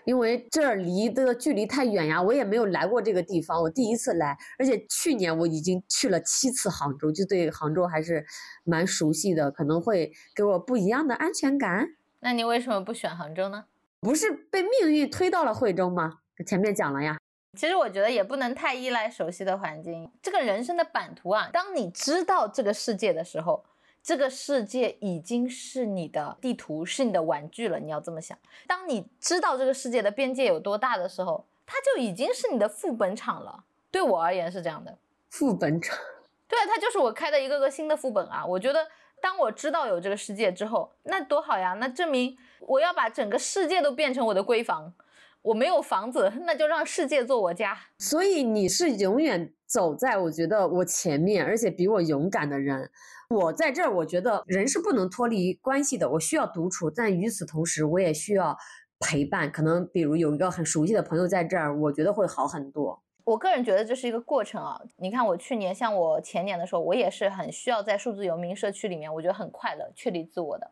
因为这儿离的距离太远呀，我也没有来过这个地方，我第一次来，而且去年我已经去了七次杭州，就对杭州还是蛮熟悉的，可能会给我不一样的安全感。那你为什么不选杭州呢？不是被命运推到了惠州吗？前面讲了呀。其实我觉得也不能太依赖熟悉的环境，这个人生的版图啊，当你知道这个世界的时候。这个世界已经是你的地图，是你的玩具了。你要这么想，当你知道这个世界的边界有多大的时候，它就已经是你的副本场了。对我而言是这样的，副本场。*laughs* 对啊，它就是我开的一个个新的副本啊。我觉得，当我知道有这个世界之后，那多好呀！那证明我要把整个世界都变成我的闺房。我没有房子，那就让世界做我家。所以你是永远走在我觉得我前面，而且比我勇敢的人。我在这儿，我觉得人是不能脱离关系的。我需要独处，但与此同时，我也需要陪伴。可能比如有一个很熟悉的朋友在这儿，我觉得会好很多。我个人觉得这是一个过程啊。你看，我去年像我前年的时候，我也是很需要在数字游民社区里面，我觉得很快乐、确立自我的。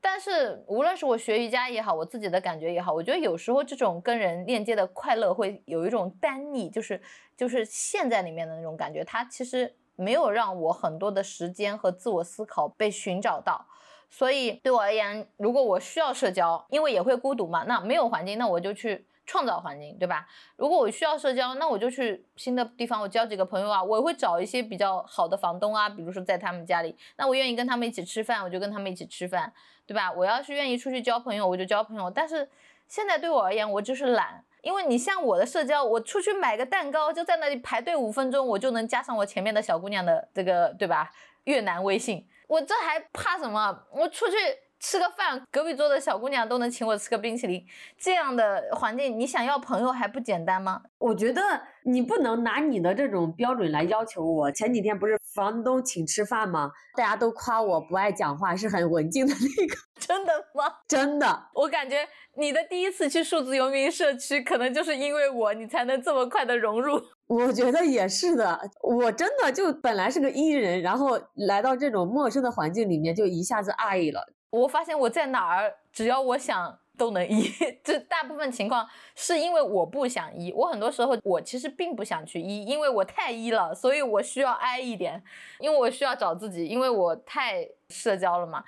但是无论是我学瑜伽也好，我自己的感觉也好，我觉得有时候这种跟人链接的快乐会有一种单逆，就是就是陷在里面的那种感觉，它其实。没有让我很多的时间和自我思考被寻找到，所以对我而言，如果我需要社交，因为也会孤独嘛，那没有环境，那我就去创造环境，对吧？如果我需要社交，那我就去新的地方，我交几个朋友啊，我会找一些比较好的房东啊，比如说在他们家里，那我愿意跟他们一起吃饭，我就跟他们一起吃饭，对吧？我要是愿意出去交朋友，我就交朋友。但是现在对我而言，我就是懒。因为你像我的社交，我出去买个蛋糕，就在那里排队五分钟，我就能加上我前面的小姑娘的这个，对吧？越南微信，我这还怕什么？我出去。吃个饭，隔壁桌的小姑娘都能请我吃个冰淇淋，这样的环境，你想要朋友还不简单吗？我觉得你不能拿你的这种标准来要求我。前几天不是房东请吃饭吗？大家都夸我不爱讲话，是很文静的那个。*laughs* 真的吗？真的。我感觉你的第一次去数字游民社区，可能就是因为我，你才能这么快的融入。我觉得也是的。我真的就本来是个 E 人，然后来到这种陌生的环境里面，就一下子爱了。我发现我在哪儿，只要我想都能医。*laughs* 这大部分情况是因为我不想医。我很多时候我其实并不想去医，因为我太医了，所以我需要挨一点，因为我需要找自己，因为我太社交了嘛。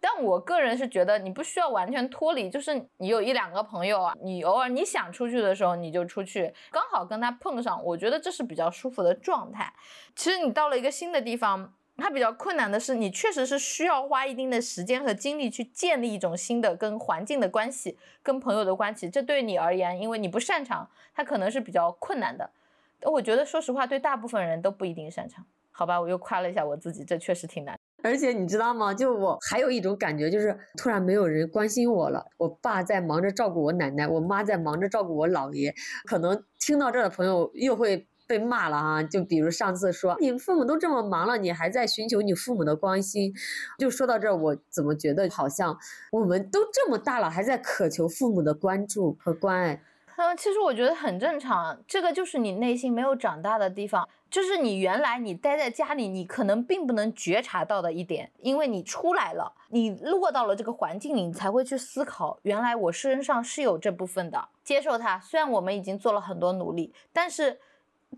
但我个人是觉得你不需要完全脱离，就是你有一两个朋友啊，你偶尔你想出去的时候你就出去，刚好跟他碰上，我觉得这是比较舒服的状态。其实你到了一个新的地方。它比较困难的是，你确实是需要花一定的时间和精力去建立一种新的跟环境的关系，跟朋友的关系。这对你而言，因为你不擅长，它可能是比较困难的。我觉得，说实话，对大部分人都不一定擅长。好吧，我又夸了一下我自己，这确实挺难。而且你知道吗？就我还有一种感觉，就是突然没有人关心我了。我爸在忙着照顾我奶奶，我妈在忙着照顾我姥爷。可能听到这儿的朋友又会。被骂了啊！就比如上次说你父母都这么忙了，你还在寻求你父母的关心。就说到这儿，我怎么觉得好像我们都这么大了，还在渴求父母的关注和关爱？嗯，其实我觉得很正常，这个就是你内心没有长大的地方，就是你原来你待在家里，你可能并不能觉察到的一点，因为你出来了，你落到了这个环境里，你才会去思考，原来我身上是有这部分的，接受它。虽然我们已经做了很多努力，但是。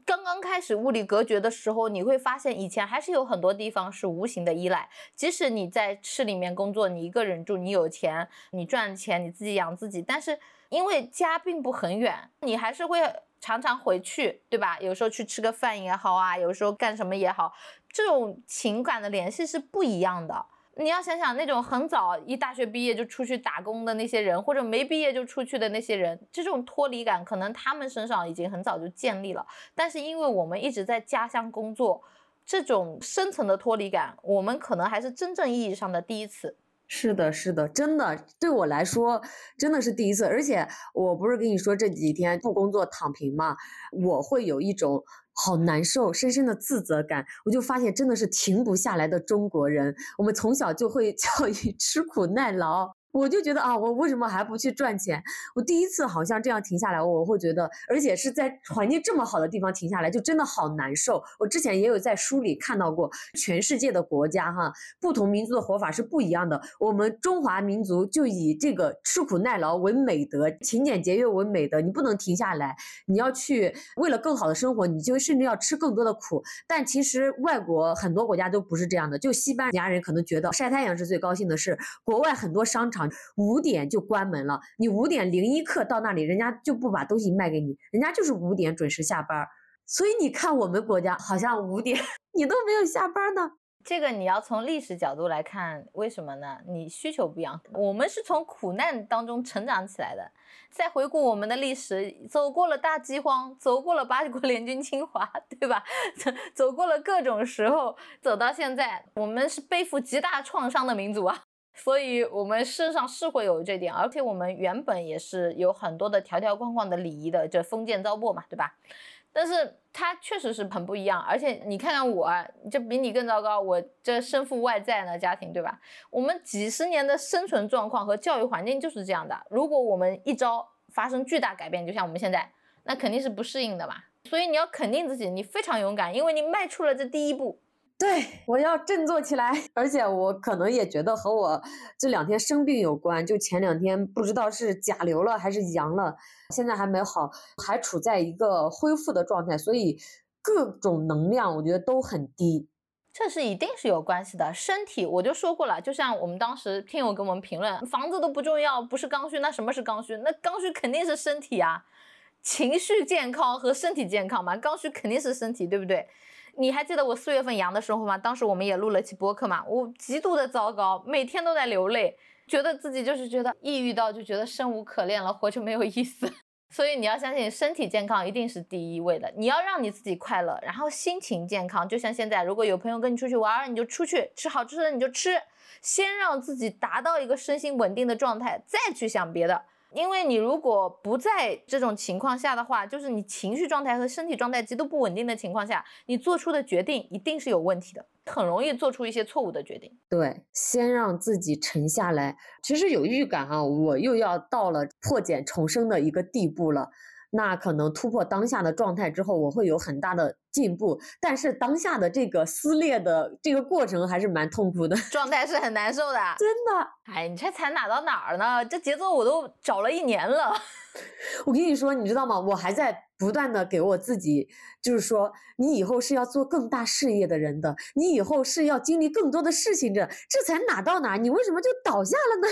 刚刚开始物理隔绝的时候，你会发现以前还是有很多地方是无形的依赖。即使你在市里面工作，你一个人住，你有钱，你赚钱，你自己养自己，但是因为家并不很远，你还是会常常回去，对吧？有时候去吃个饭也好啊，有时候干什么也好，这种情感的联系是不一样的。你要想想那种很早一大学毕业就出去打工的那些人，或者没毕业就出去的那些人，这种脱离感可能他们身上已经很早就建立了。但是因为我们一直在家乡工作，这种深层的脱离感，我们可能还是真正意义上的第一次。是的，是的，真的对我来说真的是第一次。而且我不是跟你说这几天不工作躺平嘛，我会有一种。好难受，深深的自责感，我就发现真的是停不下来的中国人。我们从小就会 *laughs* 教育吃苦耐劳。我就觉得啊，我为什么还不去赚钱？我第一次好像这样停下来，我会觉得，而且是在环境这么好的地方停下来，就真的好难受。我之前也有在书里看到过，全世界的国家哈，不同民族的活法是不一样的。我们中华民族就以这个吃苦耐劳为美德，勤俭节约为美德。你不能停下来，你要去为了更好的生活，你就甚至要吃更多的苦。但其实外国很多国家都不是这样的，就西班牙人可能觉得晒太阳是最高兴的事，国外很多商场。五点就关门了，你五点零一刻到那里，人家就不把东西卖给你，人家就是五点准时下班。所以你看，我们国家好像五点 *laughs* 你都没有下班呢。这个你要从历史角度来看，为什么呢？你需求不一样。我们是从苦难当中成长起来的。再回顾我们的历史，走过了大饥荒，走过了八国联军侵华，*laughs* 对吧？走走过了各种时候，走到现在，我们是背负极大创伤的民族啊。所以，我们身上是会有这点，而且我们原本也是有很多的条条框框的礼仪的，这封建糟粕嘛，对吧？但是它确实是很不一样，而且你看看我，这比你更糟糕，我这身负外债呢，家庭，对吧？我们几十年的生存状况和教育环境就是这样的。如果我们一朝发生巨大改变，就像我们现在，那肯定是不适应的嘛。所以你要肯定自己，你非常勇敢，因为你迈出了这第一步。对，我要振作起来，*laughs* 而且我可能也觉得和我这两天生病有关。就前两天不知道是甲流了还是阳了，现在还没好，还处在一个恢复的状态，所以各种能量我觉得都很低。这是一定是有关系的。身体我就说过了，就像我们当时听友给我们评论，房子都不重要，不是刚需，那什么是刚需？那刚需肯定是身体啊，情绪健康和身体健康嘛，刚需肯定是身体，对不对？你还记得我四月份阳的时候吗？当时我们也录了期播客嘛，我极度的糟糕，每天都在流泪，觉得自己就是觉得抑郁到就觉得生无可恋了，活着没有意思。*laughs* 所以你要相信身体健康一定是第一位的，你要让你自己快乐，然后心情健康。就像现在，如果有朋友跟你出去玩，你就出去吃好吃的，你就吃，先让自己达到一个身心稳定的状态，再去想别的。因为你如果不在这种情况下的话，就是你情绪状态和身体状态极度不稳定的情况下，你做出的决定一定是有问题的，很容易做出一些错误的决定。对，先让自己沉下来。其实有预感啊，我又要到了破茧重生的一个地步了。那可能突破当下的状态之后，我会有很大的进步。但是当下的这个撕裂的这个过程还是蛮痛苦的，*laughs* 状态是很难受的，真的。哎，你这才哪到哪儿呢？这节奏我都找了一年了。*laughs* 我跟你说，你知道吗？我还在不断的给我自己，就是说，你以后是要做更大事业的人的，你以后是要经历更多的事情的，这才哪到哪？你为什么就倒下了呢？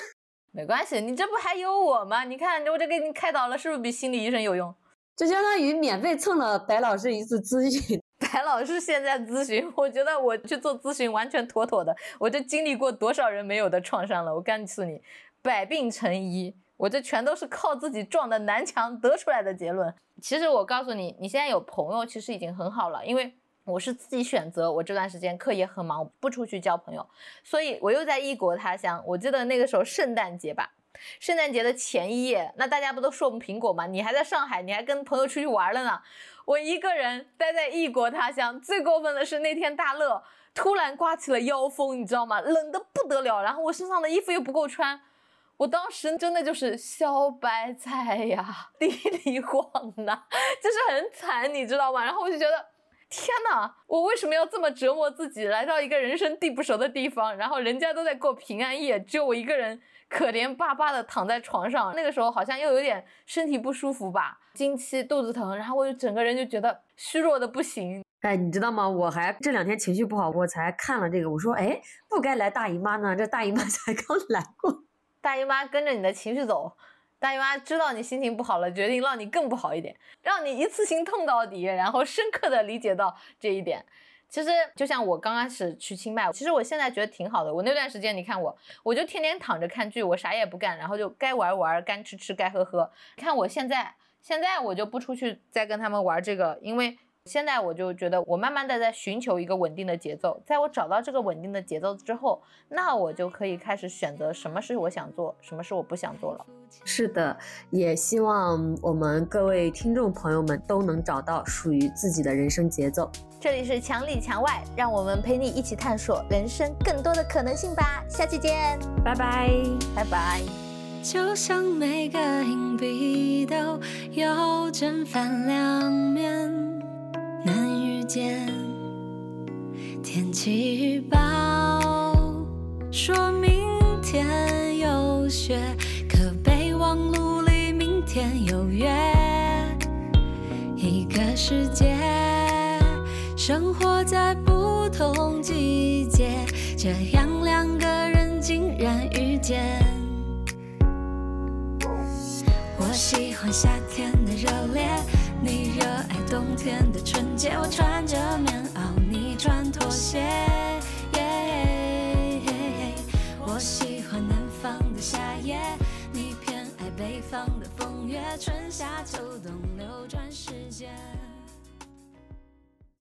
没关系，你这不还有我吗？你看，我这给你开导了，是不是比心理医生有用？就相当于免费蹭了白老师一次咨询。白 *laughs* 白老师现在咨询，我觉得我去做咨询完全妥妥的。我这经历过多少人没有的创伤了，我告诉你，百病成医。我这全都是靠自己撞的南墙得出来的结论。其实我告诉你，你现在有朋友其实已经很好了，因为我是自己选择，我这段时间课业很忙，不出去交朋友，所以我又在异国他乡。我记得那个时候圣诞节吧，圣诞节的前一夜，那大家不都说我们苹果吗？你还在上海，你还跟朋友出去玩了呢。我一个人待在异国他乡，最过分的是那天大乐突然刮起了妖风，你知道吗？冷的不得了，然后我身上的衣服又不够穿。我当时真的就是小白菜呀，地里晃呐，就是很惨，你知道吗？然后我就觉得，天哪，我为什么要这么折磨自己？来到一个人生地不熟的地方，然后人家都在过平安夜，只有我一个人可怜巴巴的躺在床上。那个时候好像又有点身体不舒服吧，经期、肚子疼，然后我就整个人就觉得虚弱的不行。哎，你知道吗？我还这两天情绪不好，我才看了这个，我说，哎，不该来大姨妈呢，这大姨妈才刚 *laughs* 来过。大姨妈跟着你的情绪走，大姨妈知道你心情不好了，决定让你更不好一点，让你一次性痛到底，然后深刻的理解到这一点。其实就像我刚开始去清迈，其实我现在觉得挺好的。我那段时间，你看我，我就天天躺着看剧，我啥也不干，然后就该玩玩，该吃吃，该喝喝。看我现在，现在我就不出去再跟他们玩这个，因为。现在我就觉得，我慢慢的在寻求一个稳定的节奏，在我找到这个稳定的节奏之后，那我就可以开始选择什么是我想做，什么是我不想做了。是的，也希望我们各位听众朋友们都能找到属于自己的人生节奏。这里是墙里墙外，让我们陪你一起探索人生更多的可能性吧。下期见，拜拜，拜拜。就像每个硬币都有正反两面。难遇见天气预报，说明天有雪，可备忘录里明天有约。一个世界，生活在不同季节，这样两个人竟然遇见。我喜欢夏天的热烈。你热爱冬天的纯洁，我穿着棉袄，你穿拖鞋。我喜欢南方的夏夜，你偏爱北方的风月，春夏秋冬流转时间。